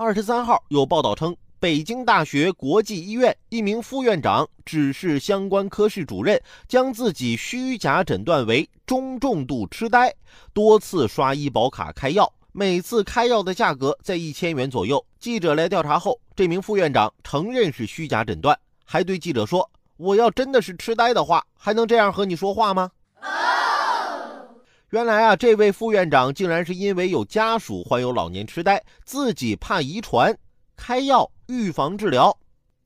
二十三号有报道称，北京大学国际医院一名副院长指示相关科室主任将自己虚假诊断为中重度痴呆，多次刷医保卡开药，每次开药的价格在一千元左右。记者来调查后，这名副院长承认是虚假诊断，还对记者说：“我要真的是痴呆的话，还能这样和你说话吗？”原来啊，这位副院长竟然是因为有家属患有老年痴呆，自己怕遗传，开药预防治疗。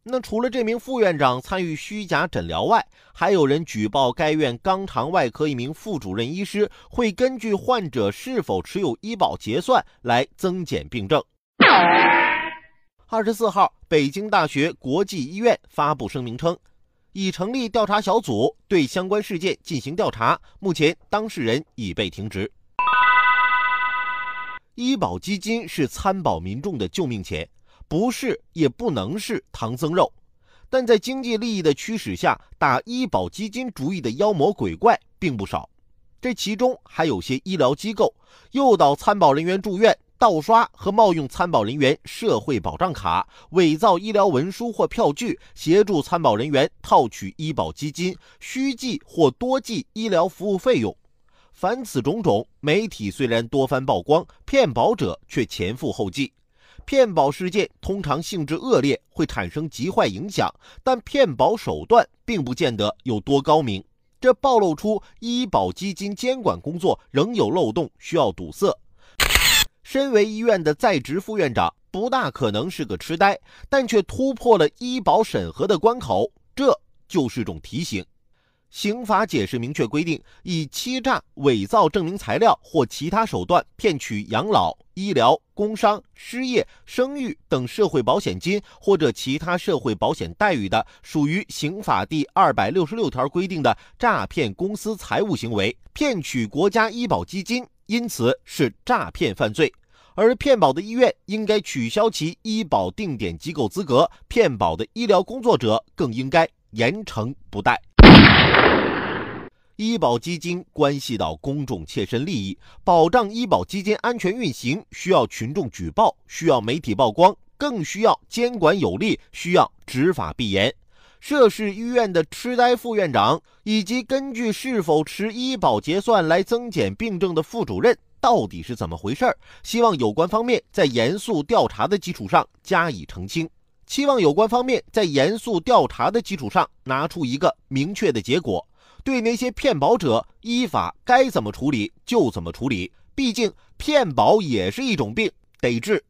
那除了这名副院长参与虚假诊疗外，还有人举报该院肛肠外科一名副主任医师会根据患者是否持有医保结算来增减病症。二十四号，北京大学国际医院发布声明称。已成立调查小组，对相关事件进行调查。目前，当事人已被停职。医保基金是参保民众的救命钱，不是也不能是唐僧肉。但在经济利益的驱使下，打医保基金主意的妖魔鬼怪并不少。这其中还有些医疗机构诱导参保人员住院。盗刷和冒用参保人员社会保障卡，伪造医疗文书或票据，协助参保人员套取医保基金，虚计或多计医疗服务费用。凡此种种，媒体虽然多番曝光，骗保者却前赴后继。骗保事件通常性质恶劣，会产生极坏影响，但骗保手段并不见得有多高明。这暴露出医保基金监管工作仍有漏洞，需要堵塞。身为医院的在职副院长，不大可能是个痴呆，但却突破了医保审核的关口，这就是种提醒。刑法解释明确规定，以欺诈、伪造证明材料或其他手段骗取养老、医疗、工伤、失业、生育等社会保险金或者其他社会保险待遇的，属于刑法第二百六十六条规定的诈骗公司财务行为，骗取国家医保基金，因此是诈骗犯罪。而骗保的医院应该取消其医保定点机构资格，骗保的医疗工作者更应该严惩不贷。医保基金关系到公众切身利益，保障医保基金安全运行需要群众举报，需要媒体曝光，更需要监管有力，需要执法必严。涉事医院的痴呆副院长，以及根据是否持医保结算来增减病症的副主任。到底是怎么回事儿？希望有关方面在严肃调查的基础上加以澄清。期望有关方面在严肃调查的基础上拿出一个明确的结果。对那些骗保者，依法该怎么处理就怎么处理。毕竟骗保也是一种病，得治